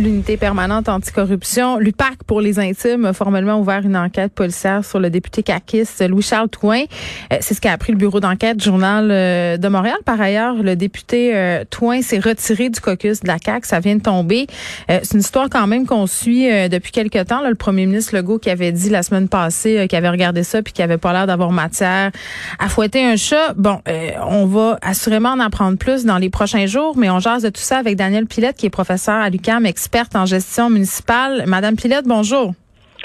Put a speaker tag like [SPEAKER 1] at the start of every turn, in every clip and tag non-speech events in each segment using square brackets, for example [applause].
[SPEAKER 1] L'unité permanente anticorruption, l'UPAC pour les intimes, a formellement ouvert une enquête policière sur le député caquiste Louis-Charles Touin. Euh, c'est ce qu'a appris le bureau d'enquête du Journal euh, de Montréal. Par ailleurs, le député euh, Touin s'est retiré du caucus de la CAQ. Ça vient de tomber. C'est une histoire quand même qu'on suit depuis quelque temps. le premier ministre Legault qui avait dit la semaine passée qu'il avait regardé ça puis qu'il avait pas l'air d'avoir matière à fouetter un chat. Bon, on va assurément en apprendre plus dans les prochains jours, mais on jase de tout ça avec Daniel Pilette qui est professeur à l'UQAM, experte en gestion municipale. Madame Pilette, bonjour.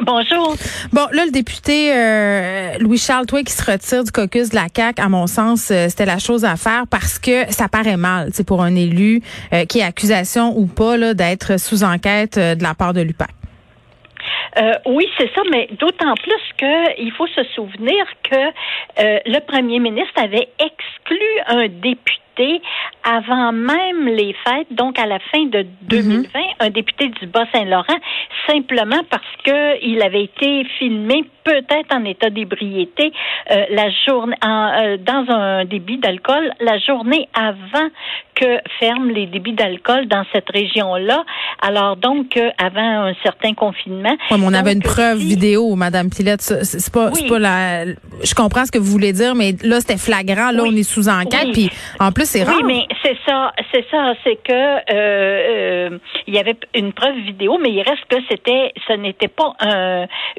[SPEAKER 2] Bonjour.
[SPEAKER 1] Bon, là, le député euh, Louis-Charles Toué qui se retire du caucus de la CAQ, à mon sens, euh, c'était la chose à faire parce que ça paraît mal, c'est pour un élu euh, qui est accusation ou pas d'être sous enquête de la part de l'UPAC.
[SPEAKER 2] Oui, c'est ça, mais d'autant plus qu'il faut se souvenir que le premier ministre avait exclu un député avant même les fêtes, donc à la fin de 2020, mhm. un député du Bas-Saint-Laurent, simplement parce qu'il avait été filmé peut-être en état d'ébriété euh, la journée euh, dans un débit d'alcool la journée avant que ferment les débits d'alcool dans cette région-là. Alors donc euh, avant un certain confinement.
[SPEAKER 1] on avait une preuve vidéo, Madame Pilette. C'est pas, pas la. Je comprends ce que vous voulez dire, mais là c'était flagrant. Là, on est sous enquête. Puis en plus c'est rare.
[SPEAKER 2] Oui, mais c'est ça, c'est ça, c'est que euh, il y avait une preuve vidéo, mais il reste que c'était, ce n'était pas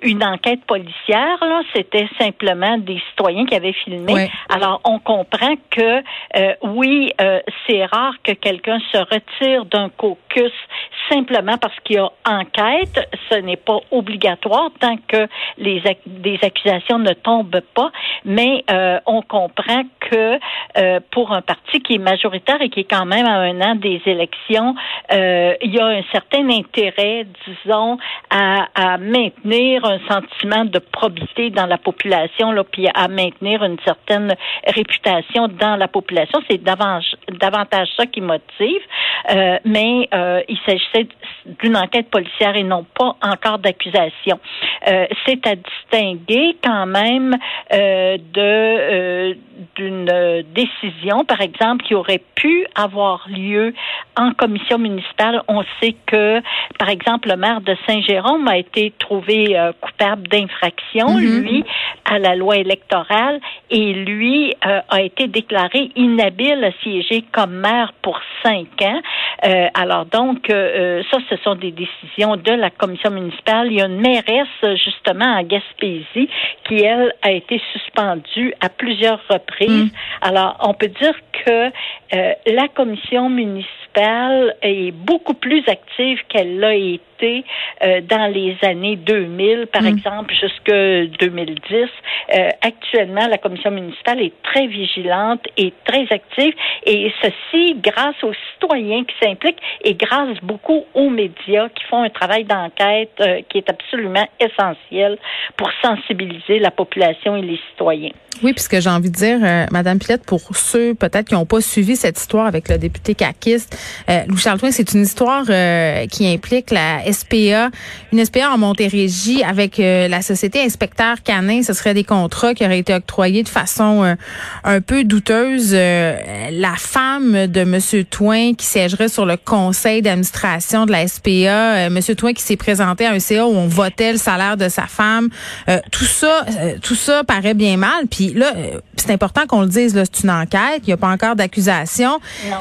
[SPEAKER 2] une enquête policière là, c'était simplement des citoyens qui avaient filmé. Alors on comprend que euh, oui, c'est rare que quelqu'un se retire d'un caucus simplement parce qu'il y a enquête. Ce n'est pas obligatoire tant que les des accusations ne tombent pas, mais euh, on comprend que euh, pour un parti qui est majoritaire et qui est quand même à un an des élections, euh, il y a un certain intérêt, disons, à, à, maintenir un sentiment de probité dans la population, là, puis à maintenir une certaine réputation dans la population. C'est davantage, davantage ça qui motive. Euh, mais euh, il s'agissait d'une enquête policière et non pas encore d'accusation. Euh, c'est à distinguer quand même de d'une décision, par exemple, qui aurait pu avoir lieu en commission municipale. On sait que, par exemple, le maire de Saint-Jérôme a été trouvé coupable d'infraction, mm-hmm. lui, à la loi électorale, et lui a été déclaré inhabile à siéger comme maire pour cinq ans. Euh, alors donc, euh, ça, ce sont des décisions de la commission municipale. Il y a une mairesse justement en Gaspésie qui, elle, a été suspendue à plusieurs reprises. Mm. Alors, on peut dire que euh, la commission municipale est beaucoup plus active qu'elle l'a été euh, dans les années 2000, par mm. exemple, jusque 2010. Euh, actuellement, la commission municipale est très vigilante et très active, et ceci grâce aux citoyens qui s'impliquent et grâce beaucoup aux médias qui font un travail d'enquête qui est absolument essentiel pour sensibiliser la population et les citoyens.
[SPEAKER 1] Oui, puisque j'ai envie de dire, Madame Pilette, pour ceux peut-être qui n'ont pas suivi cette histoire avec le député caquiste, euh, Louis Charles c'est une histoire euh, qui implique la SPA, une SPA en Montérégie avec euh, la société Inspecteur Canin. Ce serait des contrats qui auraient été octroyés de façon euh, un peu douteuse. la femme de Monsieur Toin qui siégerait sur le conseil d'administration de la SPA, Monsieur Toin qui s'est présenté à un CA où on votait le salaire de sa femme. tout ça, tout ça paraît bien mal. Puis là, c'est important qu'on le dise. C'est une enquête. Il n'y a pas encore d'accusation.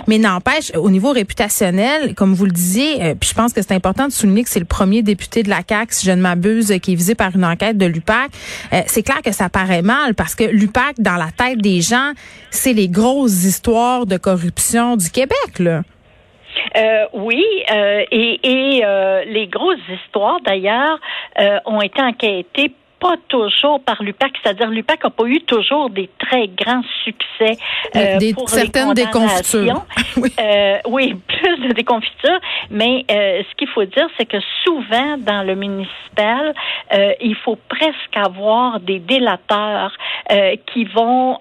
[SPEAKER 1] Mais n'empêche, au niveau réputationnel, comme vous le disiez, euh, puis je pense que c'est important de souligner que c'est le premier député de la CAQ, si je ne m'abuse, qui est visé par une enquête de l'UPAC. Euh, c'est clair que ça paraît mal parce que l'UPAC, dans la tête des gens, c'est les grosses histoires de corruption du Québec, là.
[SPEAKER 2] Euh, oui, et, et les grosses histoires, d'ailleurs, ont été enquêtées pas toujours par l'UPAC, c'est-à-dire l'UPAC n'a pas eu toujours des très grands succès euh,
[SPEAKER 1] des,
[SPEAKER 2] pour
[SPEAKER 1] certaines
[SPEAKER 2] les
[SPEAKER 1] déconfitures. [laughs]
[SPEAKER 2] oui. Euh, oui, [laughs] plus de déconfitures, mais euh, ce qu'il faut dire, c'est que souvent dans le municipal, euh, il faut presque avoir des délateurs qui vont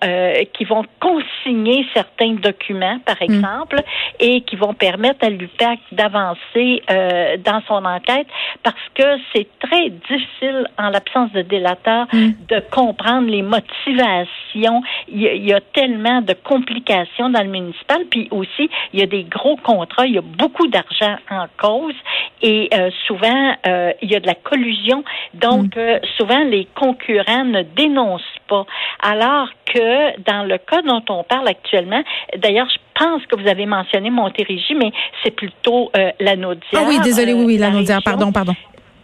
[SPEAKER 2] qui vont consigner certains documents, par
[SPEAKER 1] Mm.
[SPEAKER 2] exemple, et qui vont permettre à l'UPAC d'avancer dans son enquête parce que c'est très difficile en l'absence de délateur
[SPEAKER 1] Mm.
[SPEAKER 2] de comprendre les motivations. Il y, a, il y, a, tellement de complications dans le municipal, puis aussi il y a des gros contrats, il y a beaucoup d'argent en cause et euh, souvent euh, il y a de la collusion. Donc mm. souvent les concurrents ne dénoncent pas, alors que dans le cas dont on parle actuellement, d'ailleurs je pense que vous avez mentionné Montérégie, mais c'est plutôt euh, la Naudière.
[SPEAKER 1] Ah oui, désolé, oui, oui, la Naudière, pardon, pardon.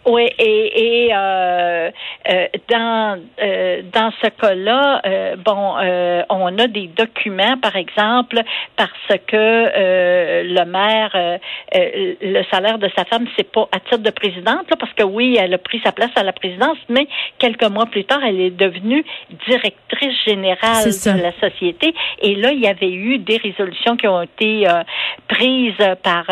[SPEAKER 2] Oui, et, et euh, euh, dans euh, dans ce cas-là, euh, bon, euh, on a des documents, par exemple, parce que euh, le maire, le salaire de sa femme, c'est pas à titre de présidente, là, parce que oui, elle a pris sa place à la présidence, mais quelques mois plus tard, elle est devenue directrice générale de la société. Et là, il y avait eu des résolutions qui ont été prises par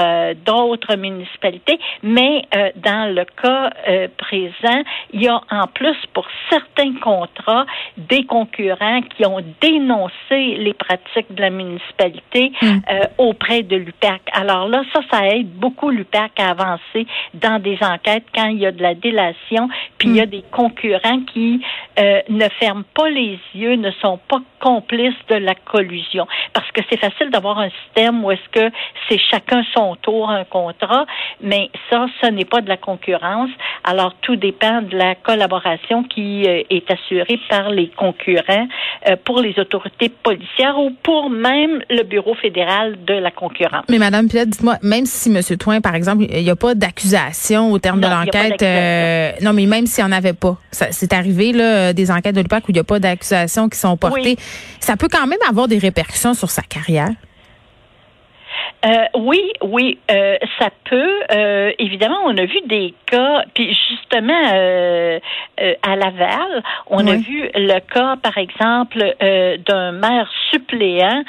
[SPEAKER 2] d'autres municipalités, mais dans le cas euh, présent, il y a en plus pour certains contrats des concurrents qui ont dénoncé les pratiques de la municipalité mm. euh, auprès de l'UPAC. Alors là, ça, ça aide beaucoup l'UPAC à avancer dans des enquêtes quand il y a de la délation, puis il y a des concurrents qui euh, ne ferment pas les yeux, ne sont pas complices de la collusion. Parce que c'est facile d'avoir un système où est-ce que c'est chacun son tour un contrat, mais ça, ce n'est pas de la concurrence. Alors, tout dépend de la collaboration qui euh, est assurée par les concurrents euh, pour les autorités policières ou pour même le Bureau fédéral de la concurrence.
[SPEAKER 1] Mais Madame Pilette, dites-moi, même si M. Toin, par exemple, il n'y a pas d'accusation au terme
[SPEAKER 2] non,
[SPEAKER 1] de l'enquête, euh, non, mais même s'il n'y en avait pas, c'est arrivé là, des enquêtes de l'UPAC où il n'y a pas d'accusations qui sont portées, oui. ça peut quand même avoir des répercussions sur sa carrière.
[SPEAKER 2] Euh, oui, oui, euh, ça peut. Euh, évidemment, on a vu des cas, puis justement euh, à Laval, on oui. a vu le cas, par exemple, d'un maire suppléant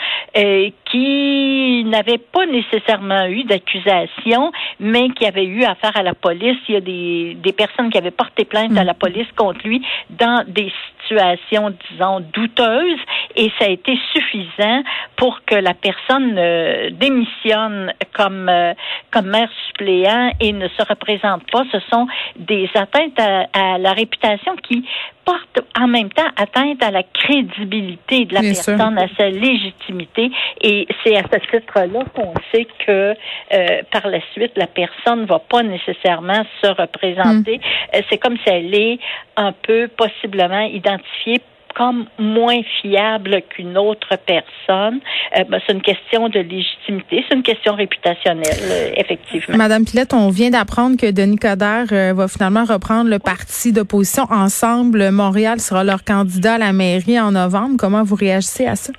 [SPEAKER 2] qui n'avait pas nécessairement eu d'accusation, mais qui avait eu affaire à la police. Il y a des, des personnes qui avaient porté plainte à la police contre lui dans des situations, disons, douteuses, et ça a été suffisant pour que la personne euh, démissionne comme euh, comme maire suppléant et ne se représente pas. Ce sont des atteintes à, à la réputation qui portent en même temps atteinte à la crédibilité de la
[SPEAKER 1] Bien
[SPEAKER 2] personne,
[SPEAKER 1] sûr.
[SPEAKER 2] à sa légitimité. Et c'est à ce titre-là qu'on sait que euh, par la suite, la personne ne va pas nécessairement se représenter.
[SPEAKER 1] Mm.
[SPEAKER 2] Euh, c'est comme si elle est un peu possiblement identifiée comme moins fiable qu'une autre personne. Euh, ben, c'est une question de légitimité, c'est une question réputationnelle, euh, effectivement.
[SPEAKER 1] Madame Pilette, on vient d'apprendre que Denis Coderre euh, va finalement reprendre le parti d'opposition Ensemble. Montréal sera leur candidat à la mairie en novembre. Comment vous réagissez à ça?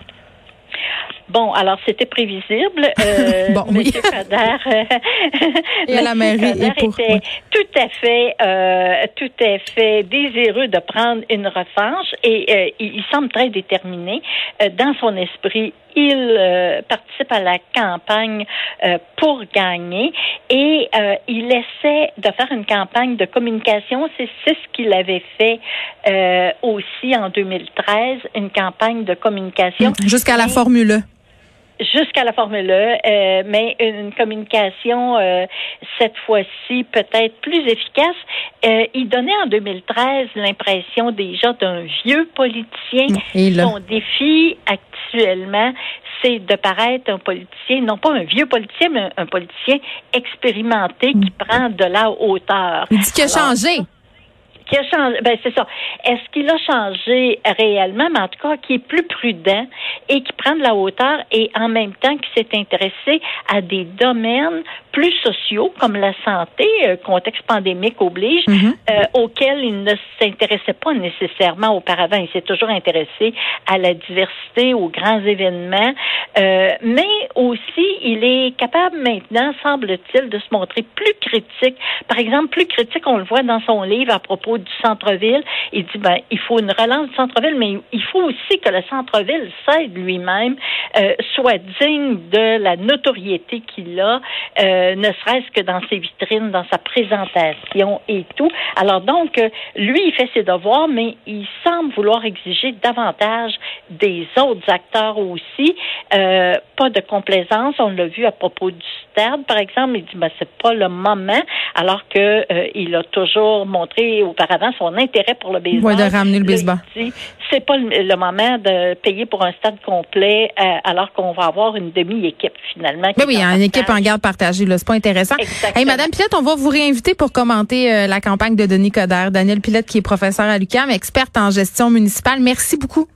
[SPEAKER 2] Bon, alors c'était prévisible. Euh, [laughs]
[SPEAKER 1] bon, oui.
[SPEAKER 2] Monsieur Coderre, euh, [laughs]
[SPEAKER 1] et à la mairie pour,
[SPEAKER 2] était
[SPEAKER 1] oui.
[SPEAKER 2] tout à fait, euh, tout à fait désireux de prendre une revanche et euh, il, il, semble très déterminé euh, dans son esprit. Il participe à la campagne pour gagner et il essaie de faire une campagne de communication. C'est ce qu'il avait fait aussi en 2013, une campagne de communication.
[SPEAKER 1] Jusqu'à la Formule E
[SPEAKER 2] jusqu'à la Formule E, euh, mais une communication euh, cette fois-ci peut-être plus efficace. Euh, il donnait en 2013 l'impression déjà d'un vieux politicien.
[SPEAKER 1] Et là.
[SPEAKER 2] Son défi actuellement, c'est de paraître un politicien, non pas un vieux politicien, mais un politicien expérimenté qui prend de la hauteur.
[SPEAKER 1] Il dit qu'il
[SPEAKER 2] a changé. Ben c'est ça. Est-ce qu'il a changé réellement, mais en tout cas qui est plus prudent et qui prend de la hauteur et en même temps qui s'est intéressé à des domaines plus sociaux comme la santé, euh, contexte pandémique oblige,
[SPEAKER 1] Mm-hmm.
[SPEAKER 2] euh, auxquels il ne s'intéressait pas nécessairement auparavant. Il s'est toujours intéressé à la diversité, aux grands événements, euh, mais aussi il est capable maintenant, semble-t-il, de se montrer plus critique. Par exemple, plus critique, on le voit dans son livre à propos du centre-ville. Il dit, ben, il faut une relance du centre-ville, mais il faut aussi que le centre-ville cède lui-même, euh, soit digne de la notoriété qu'il a, euh, ne serait-ce que dans ses vitrines, dans sa présentation et tout. Alors donc, euh, lui, il fait ses devoirs, mais il semble vouloir exiger davantage des autres acteurs aussi. Euh, pas de complaisance, on l'a vu à propos du stade, par exemple. Il dit, ben, c'est pas le moment, alors que euh, il a toujours montré auparavant son intérêt pour le baseball.
[SPEAKER 1] Oui, de ramener le baseball.
[SPEAKER 2] C'est pas le, moment de payer pour un stade complet euh, alors qu'on va avoir une demi-équipe finalement.
[SPEAKER 1] Ben oui, il y a une équipe en garde partagée. C'est pas intéressant. Hey, Madame Pilette, on va vous réinviter pour commenter euh, la campagne de Denis Coderre. Daniel Pilette, qui est professeur à l'UQAM, experte en gestion municipale. Merci beaucoup.